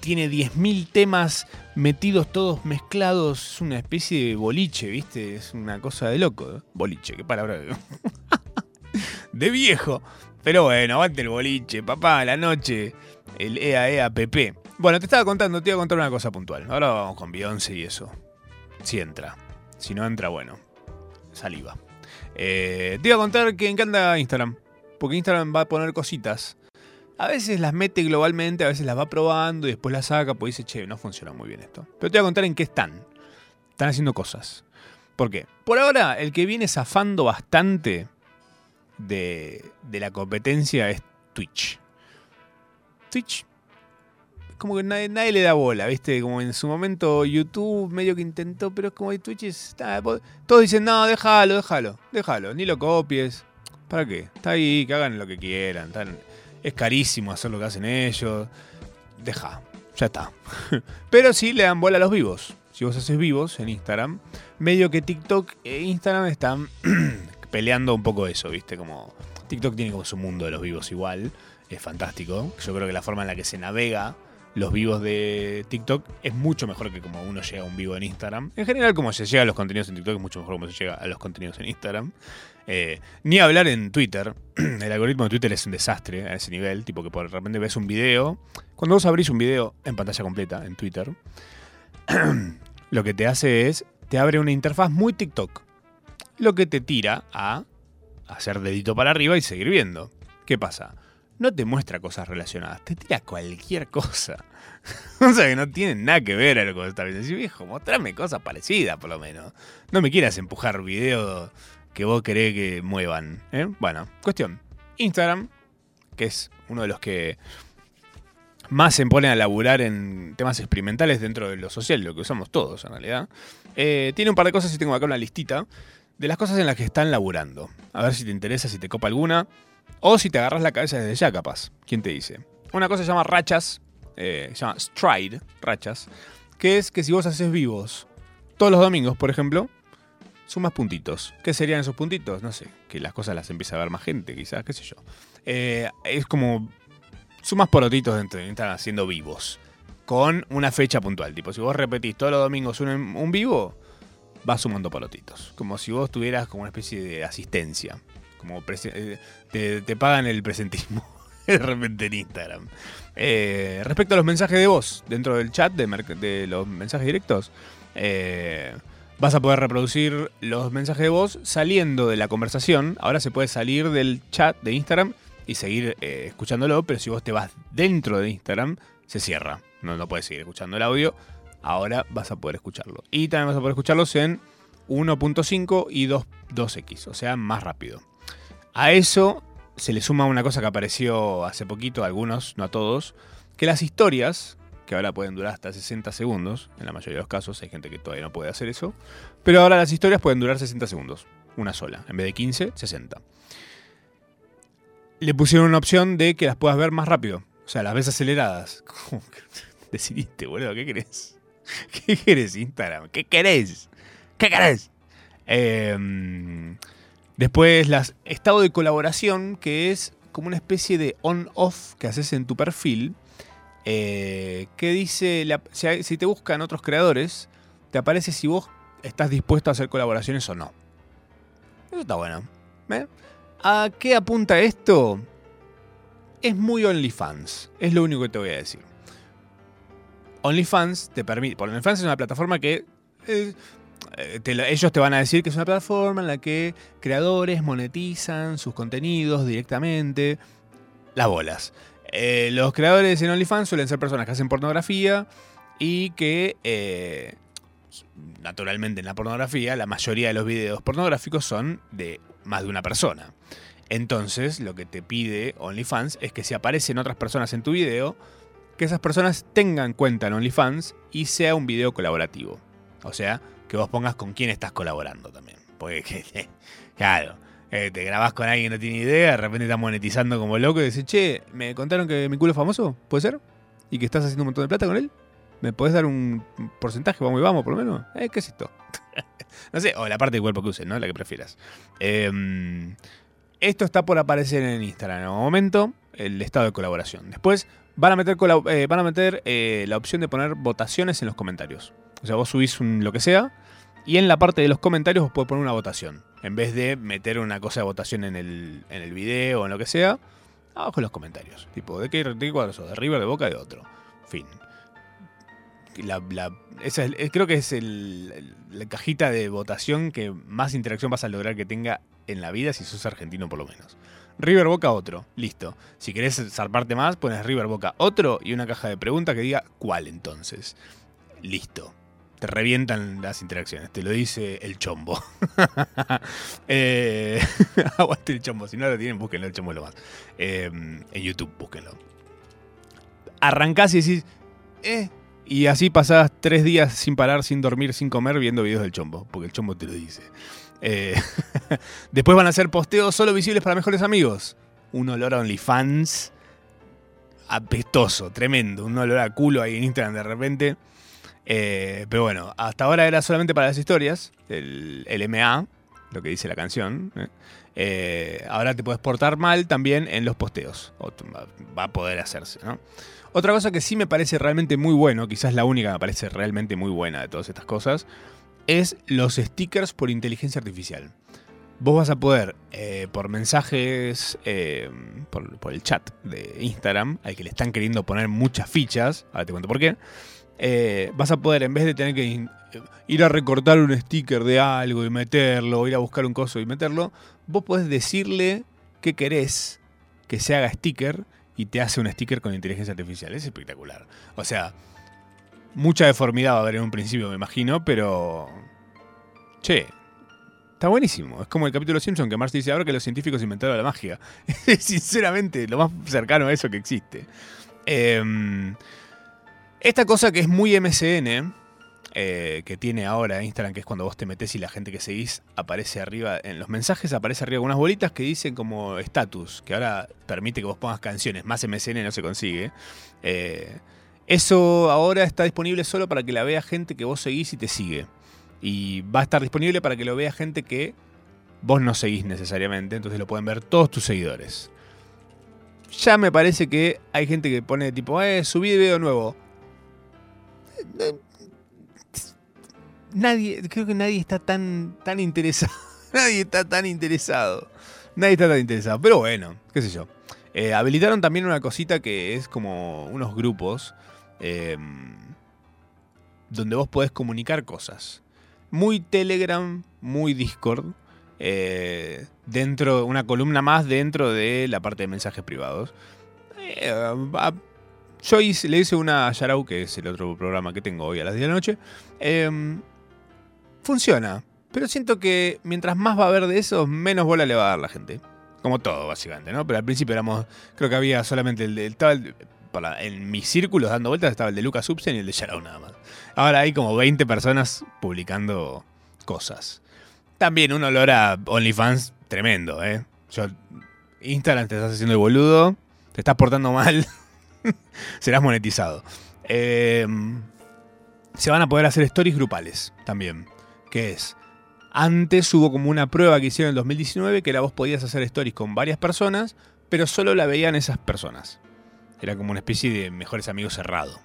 Tiene 10.000 temas metidos todos mezclados. Es una especie de boliche, ¿viste? Es una cosa de loco. ¿eh? Boliche, qué palabra. de viejo. Pero bueno, aguante el boliche, papá, la noche, el EA EA PP. Bueno, te estaba contando, te iba a contar una cosa puntual. Ahora vamos con Beyoncé y eso. Si entra. Si no entra, bueno, saliva. Eh, te iba a contar que encanta Instagram. Porque Instagram va a poner cositas. A veces las mete globalmente, a veces las va probando y después las saca, pues dice, che, no funciona muy bien esto. Pero te voy a contar en qué están. Están haciendo cosas. ¿Por qué? Por ahora, el que viene zafando bastante de, de la competencia es Twitch. Twitch, como que nadie, nadie le da bola, ¿viste? Como en su momento YouTube medio que intentó, pero es como que Twitch es. está- todos dicen, no, déjalo, déjalo, déjalo, ni lo copies. ¿Para qué? Está ahí, que hagan lo que quieran. es carísimo hacer lo que hacen ellos. Deja, ya está. pero sí le dan bola a los vivos. Si vos haces vivos en Instagram, medio que TikTok e Instagram están peleando un poco eso, ¿viste? Como TikTok tiene como su mundo de los vivos igual, es fantástico. Yo creo que la forma en la que se navega los vivos de TikTok es mucho mejor que como uno llega a un vivo en Instagram. En general, como se llega a los contenidos en TikTok es mucho mejor como se llega a los contenidos en Instagram. Eh, ni hablar en Twitter. El algoritmo de Twitter es un desastre a ese nivel, tipo que por repente ves un video. Cuando vos abrís un video en pantalla completa en Twitter, lo que te hace es, te abre una interfaz muy TikTok. Lo que te tira a hacer dedito para arriba y seguir viendo. ¿Qué pasa? No te muestra cosas relacionadas, te tira cualquier cosa. o sea que no tiene nada que ver a lo que vos estás viendo. Decís, viejo, mostrame cosas parecidas por lo menos. No me quieras empujar videos que vos querés que muevan. ¿eh? Bueno, cuestión. Instagram, que es uno de los que más se ponen a laburar en temas experimentales dentro de lo social, lo que usamos todos en realidad. Eh, tiene un par de cosas y tengo acá una listita de las cosas en las que están laburando. A ver si te interesa, si te copa alguna. O si te agarras la cabeza desde ya, capaz. ¿Quién te dice? Una cosa se llama rachas, eh, se llama stride, rachas, que es que si vos haces vivos todos los domingos, por ejemplo, sumas puntitos. ¿Qué serían esos puntitos? No sé, que las cosas las empieza a ver más gente, quizás, qué sé yo. Eh, es como sumas porotitos dentro de Instagram haciendo vivos. Con una fecha puntual. Tipo, si vos repetís todos los domingos un, un vivo, vas sumando porotitos. Como si vos tuvieras como una especie de asistencia. Como eh, te, te pagan el presentismo de repente en Instagram. Eh, respecto a los mensajes de voz dentro del chat de, los mensajes directos, eh, vas a poder reproducir los mensajes de voz saliendo de la conversación. Ahora se puede salir del chat de Instagram y seguir escuchándolo, pero si vos te vas dentro de Instagram, se cierra. No, no puedes seguir escuchando el audio. Ahora vas a poder escucharlo. Y también vas a poder escucharlos en 1.5 y 2, 2X, o sea, más rápido. A eso se le suma una cosa que apareció hace poquito, a algunos, no a todos, que las historias, que ahora pueden durar hasta 60 segundos, en la mayoría de los casos hay gente que todavía no puede hacer eso, pero ahora las historias pueden durar 60 segundos, una sola, en vez de 15, 60. Le pusieron una opción de que las puedas ver más rápido, o sea, las ves aceleradas. ¿Cómo Decidiste, boludo, ¿qué querés? ¿Qué querés, Instagram? ¿Qué querés? ¿Qué querés? Eh, Después, las estado de colaboración, que es como una especie de on-off que haces en tu perfil, eh, que dice, si te buscan otros creadores, te aparece si vos estás dispuesto a hacer colaboraciones o no. Eso está bueno. ¿eh? ¿A qué apunta esto? Es muy OnlyFans, es lo único que te voy a decir. OnlyFans te permite. Por OnlyFans es una plataforma que. eh, eh, ellos te van a decir que es una plataforma en la que creadores monetizan sus contenidos directamente. Las bolas. Eh, los creadores en OnlyFans suelen ser personas que hacen pornografía y que. naturalmente en la pornografía, la mayoría de los videos pornográficos son de más de una persona. Entonces, lo que te pide OnlyFans es que si aparecen otras personas en tu video, que esas personas tengan cuenta en OnlyFans y sea un video colaborativo. O sea, que vos pongas con quién estás colaborando también. Porque, que- claro, eh, te grabás con alguien que no tiene idea, de repente estás monetizando como loco y decís, che, me contaron que mi culo es famoso, ¿puede ser? ¿Y que estás haciendo un montón de plata con él? ¿Me podés dar un porcentaje? Vamos y vamos, por lo menos. Eh, ¿Qué es esto? no sé, o la parte del cuerpo que uses, ¿no? La que prefieras. Em, esto está por aparecer en Instagram en algún momento, el estado de colaboración. Después van a meter, colab- eh, eh, la opción de poner votaciones en los comentarios. O sea, vos subís un, lo que sea y en la parte de los comentarios vos podés poner una votación. En vez de meter una cosa de votación en el, en el video o en lo que sea, abajo en los comentarios. Tipo, ¿de qué, de cuadro? ¿De River, de Boca, de otro? Fin. La, la- es- creo que es el- la cajita de votación que más interacción vas a lograr que tenga en la vida si sos argentino por lo menos. River Boca otro, listo. Si querés zarparte más, pones River Boca otro y una caja de preguntas que diga cuál entonces. Listo. Te revientan las interacciones, te lo dice el chombo. eh, aguante el chombo, si no lo tienen, búsquenlo, el chombo lo más. Eh, en YouTube, búsquenlo. Arrancás y decís, eh, y así pasás tres días sin parar, sin dormir, sin comer, viendo videos del chombo, porque el chombo te lo dice. Eh, después van a ser posteos solo visibles para mejores amigos. Un olor a OnlyFans apestoso, tremendo. Un olor a culo ahí en Instagram de repente. Eh, pero bueno, hasta ahora era solamente para las historias, el, el MA, lo que dice la canción. ¿eh? Ahora te puedes portar mal también en los posteos. Va a poder hacerse, ¿no? Otra cosa que sí me parece realmente muy bueno, quizás la única que me parece realmente muy buena de todas estas cosas, es los stickers por inteligencia artificial. Vos vas a poder, eh, por mensajes, eh, por, el chat de Instagram, al que le están queriendo poner muchas fichas, ahora te cuento por qué, eh, vas a poder, en vez de tener que ir a recortar un sticker de algo y meterlo, ir a buscar un coso y meterlo, vos podés decirle qué querés que se haga sticker y te hace un sticker con inteligencia artificial. Es espectacular. O sea, mucha deformidad va a haber en un principio, me imagino, pero... Che, está buenísimo. Es como el capítulo Simpson que Marx dice ahora que los científicos inventaron la magia. Sinceramente lo más cercano a eso que existe. Em, esta cosa que es muy MCN, eh, que tiene ahora Instagram, que es cuando vos te metés y la gente que seguís aparece arriba, en los mensajes aparece arriba unas bolitas que dicen como estatus, que ahora permite que vos pongas canciones, más MCN no se consigue. Eh, eso ahora está disponible solo para que la vea gente que vos seguís y te sigue. Y va a estar disponible para que lo vea gente que vos no seguís necesariamente, entonces lo pueden ver todos tus seguidores. Ya me parece que hay gente que pone tipo, eh, subí video nuevo. Nadie, creo que nadie está tan, tan interesado. Nadie está tan interesado. Nadie está tan interesado. Pero bueno, qué sé yo. Eh, habilitaron también una cosita que es como unos grupos eh, donde vos podés comunicar cosas. Muy Telegram, muy Discord. eh, dentro, una columna más dentro de la parte de mensajes privados. Eh, yo hice- le hice una a Yarau, que es el otro programa que tengo hoy a las 10 de la noche. Em, funciona. Pero siento que mientras más va a haber de esos, menos bola le va a dar la gente. Como todo, básicamente, ¿no? Pero al principio éramos. Creo que había solamente el. Estaba el- para- en mis círculos dando vueltas estaba el de Lucas Subsen y el de Yarao nada más. Ahora hay como 20 personas publicando cosas. También un olor a OnlyFans tremendo, ¿eh? Yo, Instagram te estás haciendo el boludo, te estás portando mal, serás monetizado. Eh, se van a poder hacer stories grupales también. Que es, Antes hubo como una prueba que hicieron en el 2019 que era vos podías hacer stories con varias personas, pero solo la veían esas personas. Era como una especie de mejores amigos cerrado.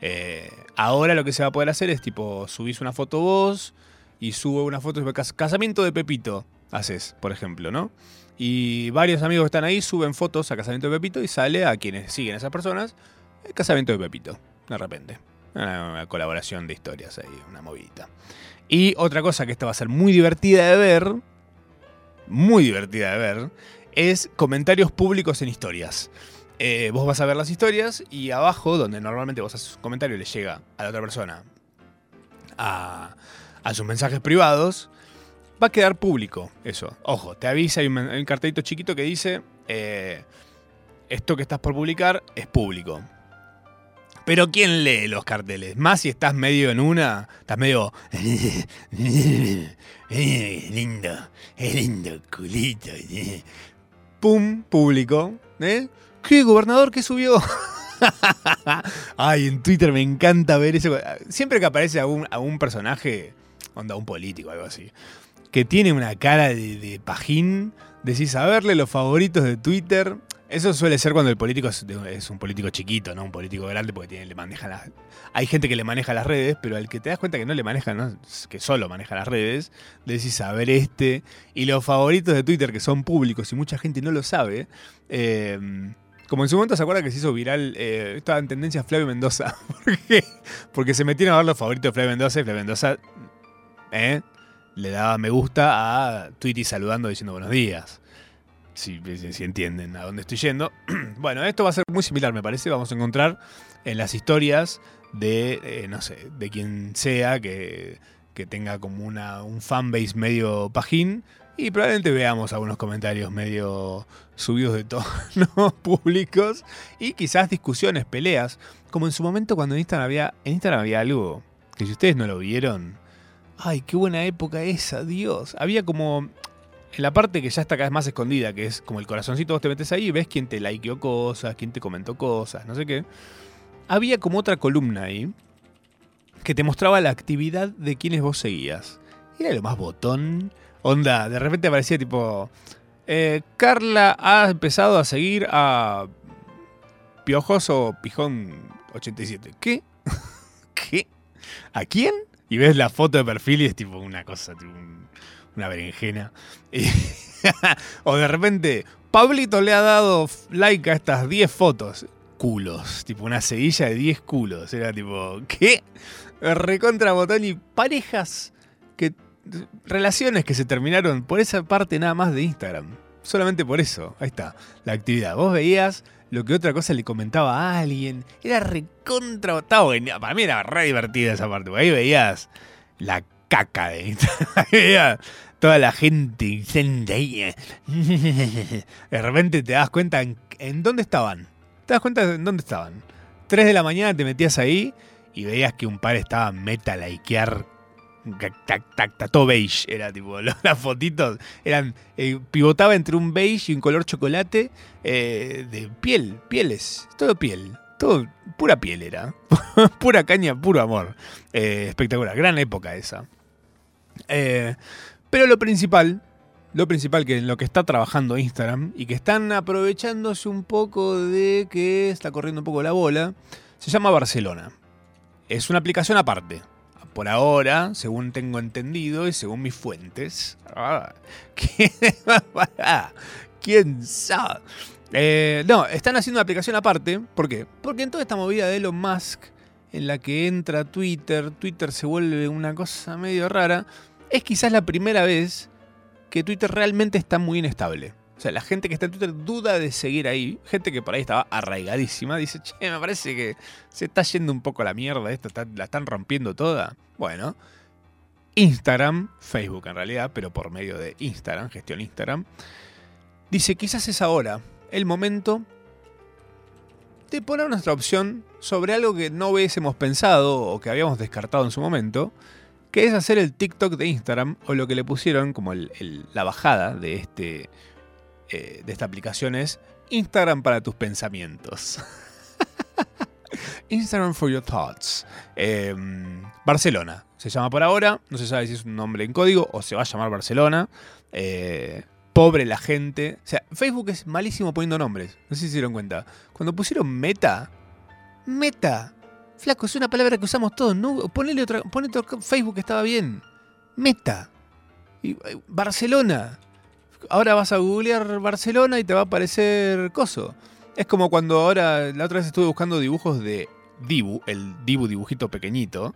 Eh, ahora lo que se va a poder hacer es tipo, subís una foto vos y sube una foto casamiento de Pepito, haces, por ejemplo, ¿no? Y varios amigos que están ahí suben fotos a casamiento de Pepito y sale a quienes siguen a esas personas el casamiento de Pepito, de repente. Una colaboración de historias ahí, una movidita. Y otra cosa que esta va a ser muy divertida de ver, muy divertida de ver, es comentarios públicos en historias. Eh, vos vas a ver las historias y abajo, donde normalmente vos haces un comentario y le llega a la otra persona a, a sus mensajes privados, va a quedar público eso. Ojo, te avisa, hay un, cartelito chiquito que dice, eh, esto que estás por publicar es público. Pero ¿quién lee los carteles? Más si estás medio en una, estás medio... lindo, lindo, culito. Pum, público. ¿Eh? ¿Qué, gobernador? ¿Qué subió? Ay, en Twitter me encanta ver eso. Siempre que aparece algún, algún personaje, onda un político, algo así, que tiene una cara de, de pajín, decís, a verle los favoritos de Twitter. Eso suele ser cuando el político es, un político chiquito, no un político grande, porque tiene, le maneja las. Hay gente que le maneja las redes, pero al que te das cuenta que no le maneja, que solo maneja las redes, decís a ver este. Y los favoritos de Twitter, que son públicos y mucha gente no lo sabe, eh, como en su momento se acuerda que se hizo viral, eh, estaba en tendencia Flavio Mendoza. ¿Por qué? Porque se metieron a ver los favoritos de Flavio Mendoza y Flavio Mendoza eh, le daba me gusta a Twitty saludando diciendo buenos días. Si entienden a dónde estoy yendo. bueno, esto va a ser muy similar, me parece. Vamos a encontrar en las historias de, eh, no sé, de quien sea que, que tenga como una, un fanbase medio pajín. Y probablemente veamos algunos comentarios medio subidos de tono públicos. Y quizás discusiones, peleas. Como en su momento cuando en Instagram había, en había algo que si ustedes no lo vieron, Ay, qué buena época esa, Dios. Había como. En la parte que ya está cada vez más escondida, que es como el corazoncito, vos te metes ahí y ves quién te likeó cosas, quién te comentó cosas, no sé qué. Había como otra columna ahí que te mostraba la actividad de quienes vos seguías. Era lo más botón. Onda, de repente aparecía tipo. eh, Carla ha empezado a seguir a. Piojoso Pijón 87. ¿Qué? ¿Qué? ¿A quién? Y ves la foto de perfil y es tipo una cosa, tipo un- una berenjena. O de repente, Pablito le ha dado like a estas 10 fotos. Culos, tipo una seguilla de 10 culos. Era tipo, ¿qué? Recontra botón y parejas. Relaciones que se terminaron por esa parte nada más de Instagram. Solamente por eso. Ahí está, la actividad. Vos veías lo que otra cosa le comentaba a alguien. Era recontra. Estaba. Para mí era re divertida esa parte. porque ahí veías la caca de Instagram. Ahí veías toda la gente eh. De repente te das cuenta en, en dónde estaban. Te das cuenta en dónde estaban. 3 de la mañana te metías ahí y veías que un par estaba meta likear. Todo beige. Era tipo, las fotitos eran. eh, pivotaba entre un beige y un color chocolate eh, de piel, pieles, todo piel, todo pura piel era, pura caña, puro amor. Eh, espectacular, gran época esa. Pero lo principal, lo principal que en lo que está trabajando Instagram y que están aprovechándose un poco de que está corriendo un poco la bola, se llama Barcelona. Es una aplicación aparte. Por ahora, según tengo entendido y según mis fuentes. Ah, ¿quién, ¿Quién sabe? Eh, no, están haciendo una aplicación aparte. ¿Por qué? Porque en toda esta movida de Elon Musk, en la que entra Twitter, Twitter se vuelve una cosa medio rara, es quizás la primera vez que Twitter realmente está muy inestable. Sea, la gente que está en Twitter duda de seguir ahí. Gente que por ahí estaba arraigadísima. Dice, che, me parece que se está yendo un poco la mierda esto. está- la están rompiendo toda. Bueno, Instagram, Facebook en realidad, pero por medio de Instagram, gestión Instagram, dice, quizás es ahora el momento de poner nuestra opción sobre algo que no hubiésemos pensado o que habíamos descartado en su momento, que es hacer el TikTok de Instagram o lo que le pusieron como la bajada de, este, eh, de esta aplicación es Instagram para tus pensamientos. Instagram for your thoughts. Eh, Barcelona. Se llama por ahora. No se sabe si es un nombre en código o se va a llamar Barcelona. Eh, pobre la gente. O sea, Facebook es malísimo poniendo nombres. No sé si se dieron cuenta. Cuando pusieron meta. Meta. Flaco, es una palabra que usamos todos. No, ponele otra, otro Facebook que estaba bien. Meta. Eh, Barcelona. Ahora vas a googlear Barcelona y te va a aparecer coso. Es como cuando ahora, la otra vez estuve buscando dibujos de Dibu, el Dibu dibujito pequeñito.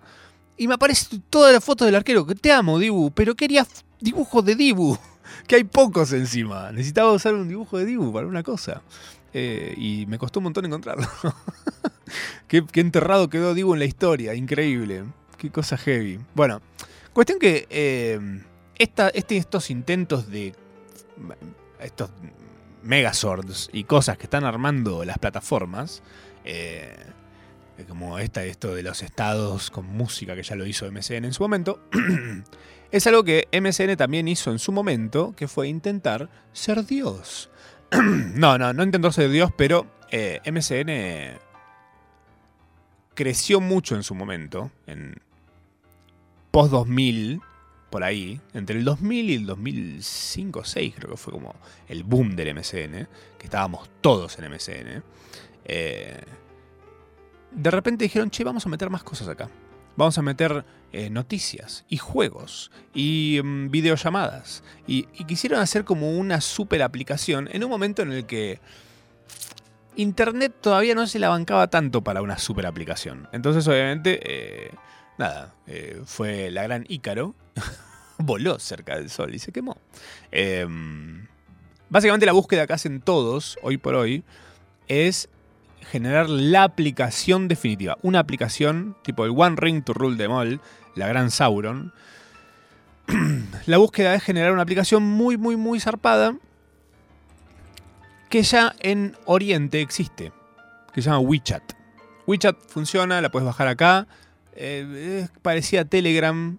Y me aparece toda la foto del arquero. Que te amo, Dibu, pero quería dibujos de Dibu. Que hay pocos encima. Necesitaba usar un dibujo de Dibu para una cosa. Eh, y me costó un montón encontrarlo. qué, qué enterrado quedó Dibu en la historia. Increíble. Qué cosa heavy. Bueno, cuestión que eh, esta- este- estos intentos de estos megazords y cosas que están armando las plataformas, eh, como esta, esto de los estados con música que ya lo hizo MSN en su momento, es algo que MSN también hizo en su momento, que fue intentar ser Dios. no, no, no intentó ser Dios, pero eh, MSN creció mucho en su momento, en post 2000, por ahí, entre el 2000 y el 2005 o 6 creo que fue como el boom del MSN, que estábamos todos en MSN. eh, de repente dijeron, che, vamos a meter más cosas acá. Vamos a meter eh, noticias y juegos y mm, videollamadas. Y, quisieron hacer como una super aplicación en un momento en el que Internet todavía no se la bancaba tanto para una super aplicación. Entonces, obviamente, eh, nada, fue la gran Ícaro. Voló cerca del sol y se quemó. Eh, básicamente la búsqueda que hacen todos, hoy por hoy, es generar la aplicación definitiva. Una aplicación tipo el One Ring to Rule them all, la gran Sauron. la búsqueda es generar una aplicación muy, muy, muy zarpada que ya en Oriente existe, que se llama WeChat. WeChat funciona, la puedes bajar acá. eh, es parecida a Telegram,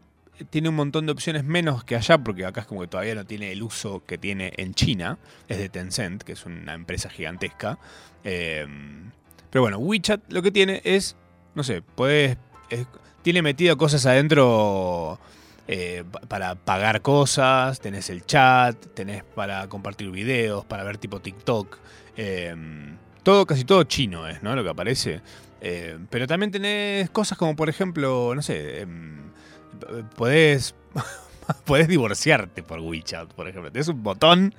tiene un montón de opciones menos que allá, porque acá es como que todavía no tiene el uso que tiene en China. Es de Tencent, que es una empresa gigantesca. Eh, pero bueno, WeChat lo que tiene es, no sé, puedes, es- tiene metido cosas adentro eh, pa- para pagar cosas, tenés el chat, tenés para compartir videos, para ver tipo TikTok. eh, todo, casi todo chino es, ¿no? Lo que aparece. Eh, pero también tenés cosas como, por ejemplo, no sé, em, podés, divorciarte por WeChat, por ejemplo. Tenés un botón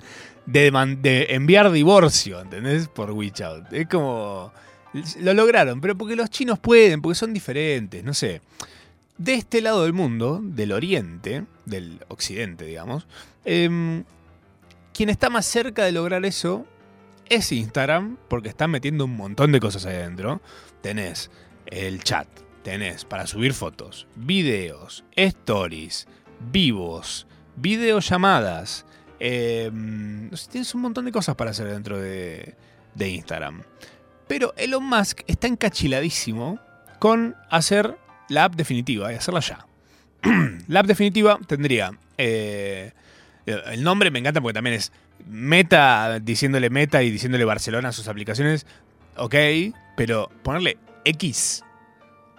de, de enviar divorcio, ¿entendés? Por WeChat. Es como... Lo lograron, pero porque los chinos pueden, porque son diferentes, no sé. De este lado del mundo, del oriente, del occidente, digamos, em, quien está más cerca de lograr eso es Instagram, porque están metiendo un montón de cosas ahí adentro. Tenés el chat, tenés para subir fotos, videos, stories, vivos, videollamadas. sé, tienes un montón de cosas para hacer dentro de, de Instagram. Pero Elon Musk está encachiladísimo con hacer la app definitiva y hacerla ya. la app definitiva tendría. eh, el nombre me encanta porque también es Meta, diciéndole Meta y diciéndole Barcelona a sus aplicaciones. Ok, pero ponerle X.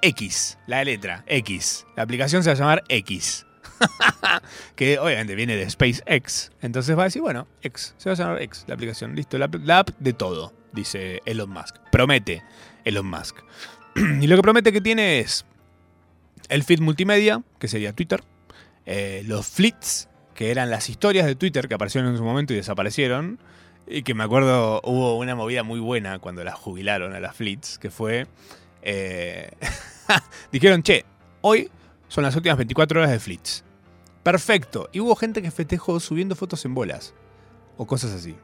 X, la letra, X. La aplicación se va a llamar X. que obviamente viene de SpaceX. Entonces va a decir, bueno, X. Se va a llamar X, la aplicación. Listo, la, app de todo, dice Elon Musk. Promete Elon Musk. y lo que promete que tiene es el feed multimedia, que sería Twitter. eh, los flits, que eran las historias de Twitter que aparecieron en su momento y desaparecieron. Y que me acuerdo, hubo una movida muy buena cuando las jubilaron a las flits, que fue... eh, dijeron, che, hoy son las últimas 24 horas de flits. Perfecto. Y hubo gente que festejó subiendo fotos en bolas. O cosas así.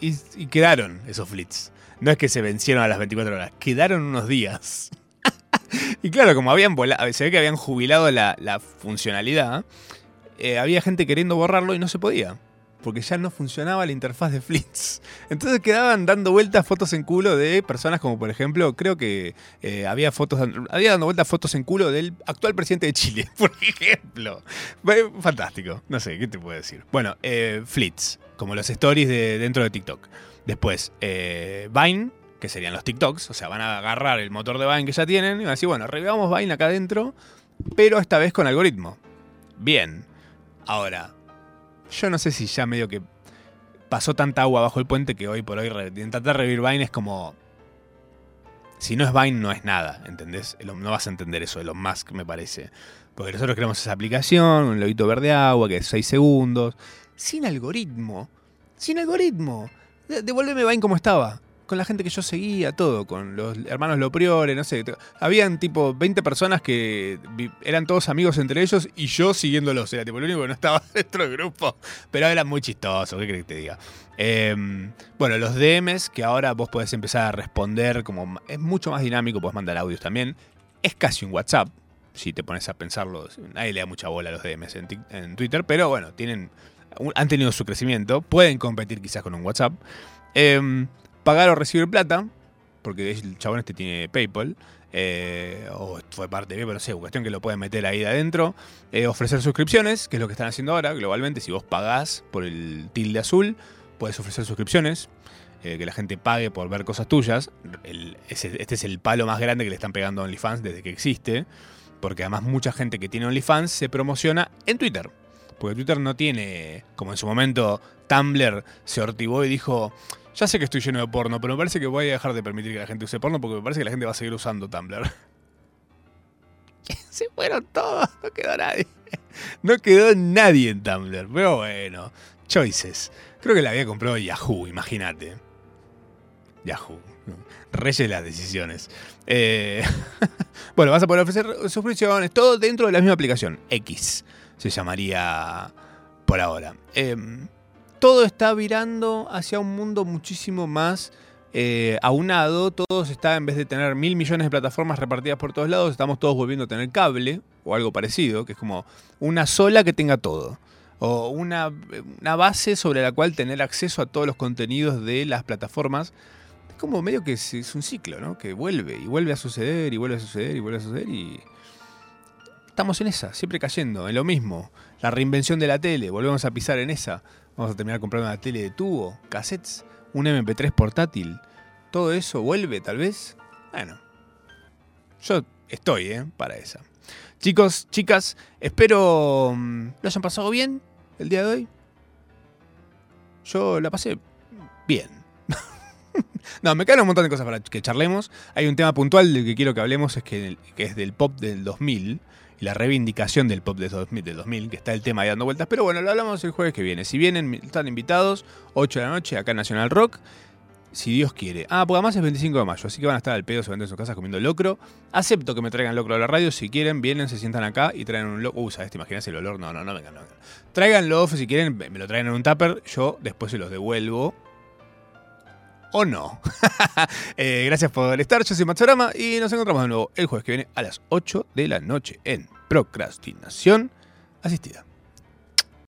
Y, quedaron esos flits. No es que se vencieron a las 24 horas, quedaron unos días. y claro, como habían volado, se ve que habían jubilado la, la funcionalidad, eh, había gente queriendo borrarlo y no se podía. Porque ya no funcionaba la interfaz de Flits. Entonces quedaban dando vueltas fotos en culo de personas como, por ejemplo, creo que eh, había fotos, había dando vueltas fotos en culo del actual presidente de Chile, por ejemplo. Fantástico. No sé, ¿qué te puedo decir? Bueno, eh, Flits, como los stories de dentro de TikTok. Después, eh, Vine, que serían los TikToks. O sea, van a agarrar el motor de Vine que ya tienen y van a decir, bueno, revivamos Vine acá adentro, pero esta vez con algoritmo. Bien. Ahora, yo no sé si ya medio que pasó tanta agua bajo el puente que hoy por hoy intentar revivir Vine es como. Si no es Vine, no es nada, ¿entendés? No vas a entender eso de Elon Musk, me parece. Porque nosotros creamos esa aplicación, un lobito verde agua, que es 6 segundos. Sin algoritmo. Sin algoritmo. De- Devuélveme Vine como estaba. Con la gente que yo seguía, todo. Con los hermanos Lopriore, no sé. Habían tipo 20 personas que eran todos amigos entre ellos y yo siguiéndolos. Era tipo el único que no estaba dentro del grupo. Pero era muy chistoso, ¿qué crees que te diga? Eh, bueno, los DMs que ahora vos podés empezar a responder, como es mucho más dinámico, podés mandar audios también. Es casi un WhatsApp, si te pones a pensarlo. Nadie le da mucha bola a los DMs en, Twitter, pero bueno, tienen, han tenido su crecimiento. Pueden competir quizás con un WhatsApp. Eh, pagar o recibir plata, porque el chabón este tiene PayPal. eh, o fue parte de PayPal, no sé, cuestión que lo pueden meter ahí de adentro. Eh, ofrecer suscripciones, que es lo que están haciendo ahora, globalmente. Si vos pagás por el tilde azul, puedes ofrecer suscripciones. eh, que la gente pague por ver cosas tuyas. Este es el palo más grande que le están pegando a OnlyFans desde que existe. Porque además mucha gente que tiene OnlyFans se promociona en Twitter. Porque Twitter no tiene, como en su momento Tumblr se ortivó y dijo, ya sé que estoy lleno de porno, pero me parece que voy a dejar de permitir que la gente use porno porque me parece que la gente va a seguir usando Tumblr. se fueron todos, no quedó nadie. No quedó nadie en Tumblr, pero bueno, choices. Creo que la había comprado Yahoo, imagínate. Yahoo. Reyes de las decisiones. Eh, bueno, vas a poder ofrecer suscripciones, todo dentro de la misma aplicación. X se llamaría por ahora. Em, todo está virando hacia un mundo muchísimo más eh, aunado. Todo se está, en vez de tener mil millones de plataformas repartidas por todos lados, estamos todos volviendo a tener cable o algo parecido, que es como una sola que tenga todo. O una, base sobre la cual tener acceso a todos los contenidos de las plataformas. Es como medio que es un ciclo, ¿no? Que vuelve y vuelve a suceder y vuelve a suceder y vuelve a suceder y... Estamos en esa, siempre cayendo, en lo mismo. La reinvención de la tele, volvemos a pisar en esa. Vamos a terminar comprando una tele de tubo, cassettes, un MP3 portátil. Todo eso vuelve, tal vez. Bueno, yo estoy, ¿eh? Para esa. Chicos, chicas, espero mm, lo hayan pasado bien el día de hoy. Yo la pasé bien. no, me quedan un montón de cosas para que charlemos. Hay un tema puntual del que quiero que hablemos, es que, que es del pop del 2000 la reivindicación del pop del 2000, del 2000, que está el tema ahí dando vueltas. Pero bueno, lo hablamos el jueves que viene. Si vienen, están invitados, 8 de la noche, acá en Nacional Rock. Si Dios quiere. Ah, porque además es 25 de mayo, así que van a estar al pedo seguramente en sus casas comiendo locro. Acepto que me traigan locro a la radio. Si quieren, vienen, se sientan acá y traen un locro. Uh, ¿sabes? ¿Te imaginas el olor? No, no, no vengan, no vengan. Tráiganlo, si quieren, me lo traen en un tupper. Yo después se los devuelvo. O no. Eh, gracias por estar. Yo soy Matsorama y nos encontramos de nuevo el jueves que viene a las 8 de la noche en Procrastinación Asistida.